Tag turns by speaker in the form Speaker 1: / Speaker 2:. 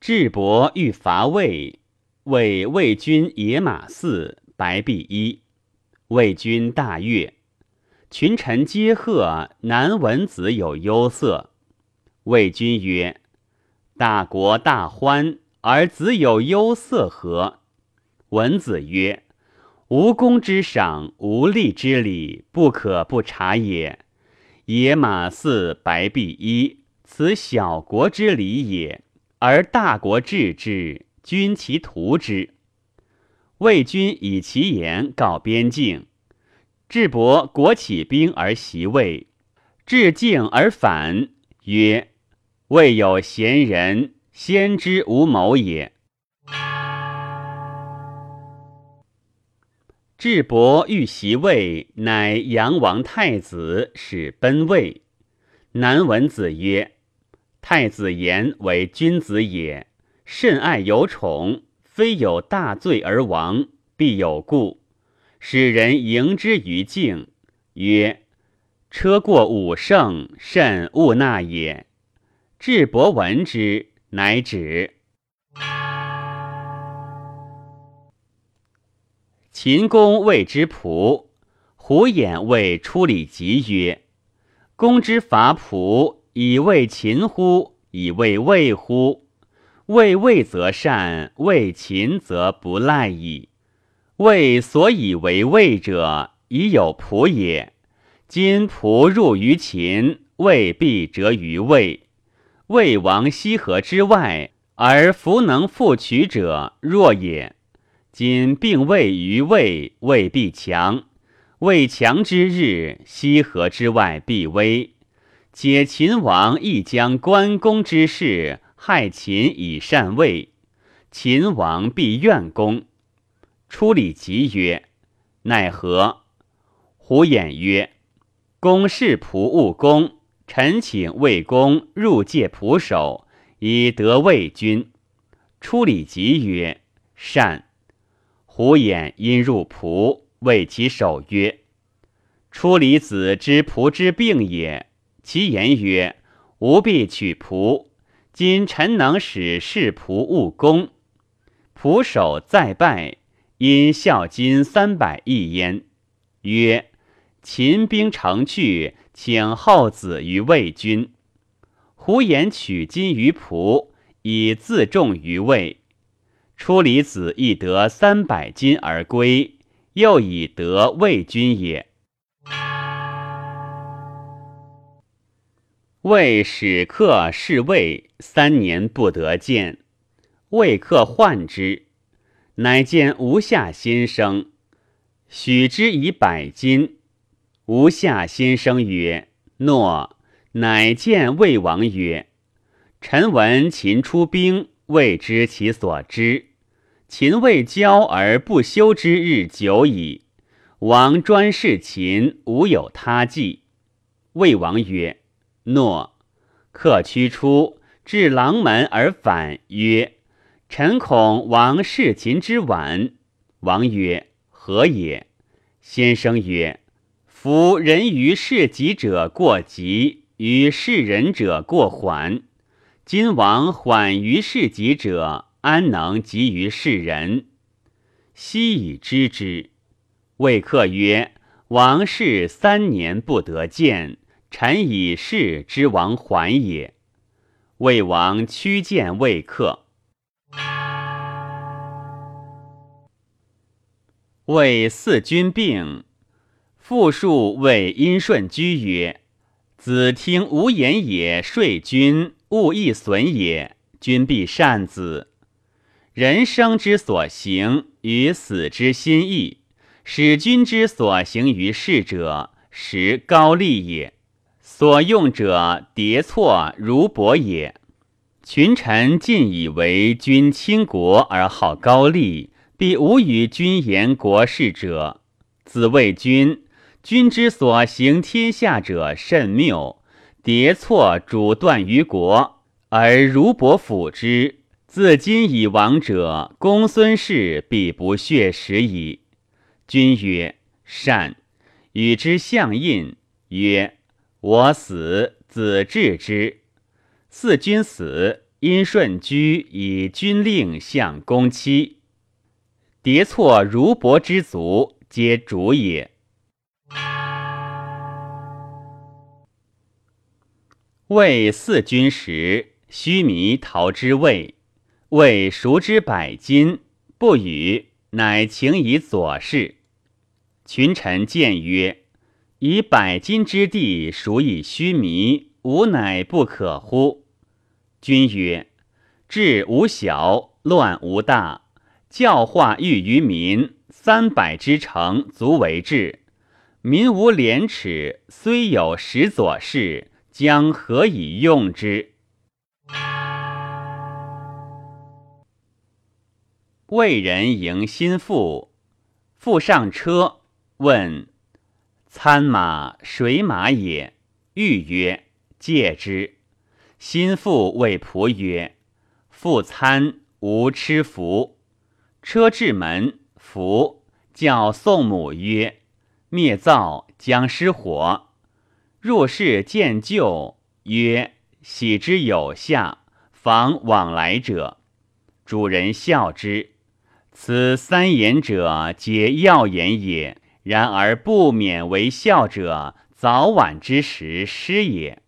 Speaker 1: 智伯欲伐魏，谓魏军野马四，白璧一。魏军大悦，群臣皆贺南文子有忧色。魏君曰：“大国大欢，而子有忧色何？”文子曰：“无功之赏，无利之礼，不可不察也。野马四，白璧一，此小国之礼也，而大国治之，君其图之。”魏君以其言告边境。智伯国起兵而袭魏，至境而反，曰：“未有贤人，先知无谋也。”智伯欲袭魏，乃阳王太子，使奔魏。南文子曰：“太子言为君子也，甚爱有宠，非有大罪而亡，必有故。”使人迎之于境，曰：“车过五圣，甚勿纳也。”智伯闻之，乃止。秦公谓之仆，胡衍谓出礼疾曰：“公之伐仆，以为秦乎？以为魏乎？为魏则善，为秦则不赖矣。”魏所以为魏者，已有仆也。今仆入于秦，魏必折于魏。魏王西河之外，而弗能复取者，弱也。今并魏于魏，魏必强。魏强之日，西河之外必危。解秦王亦将关公之事害秦以善魏，秦王必怨公。出礼吉曰：“奈何？”胡偃曰：“公事仆务公，臣请魏公入界仆守，以得魏君。”出礼吉曰：“善。”胡偃因入仆，谓其守曰：“出离子之仆之病也。”其言曰：“吾必取仆。今臣能使士仆务工，仆守再拜。”因孝金三百亿焉，曰：“秦兵成去，请后子于魏军。”胡言取金于仆，以自重于魏。出离子亦得三百金而归，又以得魏军也。魏使客侍魏三年不得见，魏客患之。乃见吴下先生，许之以百金。吴下先生曰：“诺。”乃见魏王曰：“臣闻秦出兵，未知其所知。秦未交而不休之日久矣。王专事秦，无有他计。”魏王曰：“诺。”客驱出，至廊门而反，曰。臣恐王事秦之晚。王曰：“何也？”先生曰：“夫人于事己者过急，于事人者过缓。今王缓于事己者，安能急于事人？昔以知之。”谓客曰：“王事三年不得见，臣以事之王还也。”魏王屈见魏客。魏四君病，复数谓殷顺居曰：“子听无言也，说君勿易损也。君必善子。人生之所行，与死之心意，使君之所行于世者，实高利也。所用者迭错如薄也。群臣尽以为君倾国而好高丽。”必无与君言国事者。子谓君：君之所行天下者甚谬。迭错主断于国，而如伯辅之。自今以亡者，公孙氏必不血食矣。君曰：善。与之相印，曰：我死，子治之。四君死，因顺居以军令相公妻，迭错如帛之族，皆主也。魏四君时，须弥逃之魏，魏赎之百金，不与，乃请以左氏。群臣谏曰：“以百金之地属以须弥，吾乃不可乎？”君曰：“治无小，乱无大。教化育于民，三百之城足为治。民无廉耻，虽有十左氏，将何以用之？”魏人迎心腹，腹上车，问：“参马水马也？”欲曰：“借之。”心腹谓仆曰：“复参无吃服。”车至门，服叫宋母曰：“灭灶将失火。”入室见旧，曰：“喜之有下，防往来者。”主人笑之。此三言者，皆要言也。然而不免为孝者，早晚之时失也。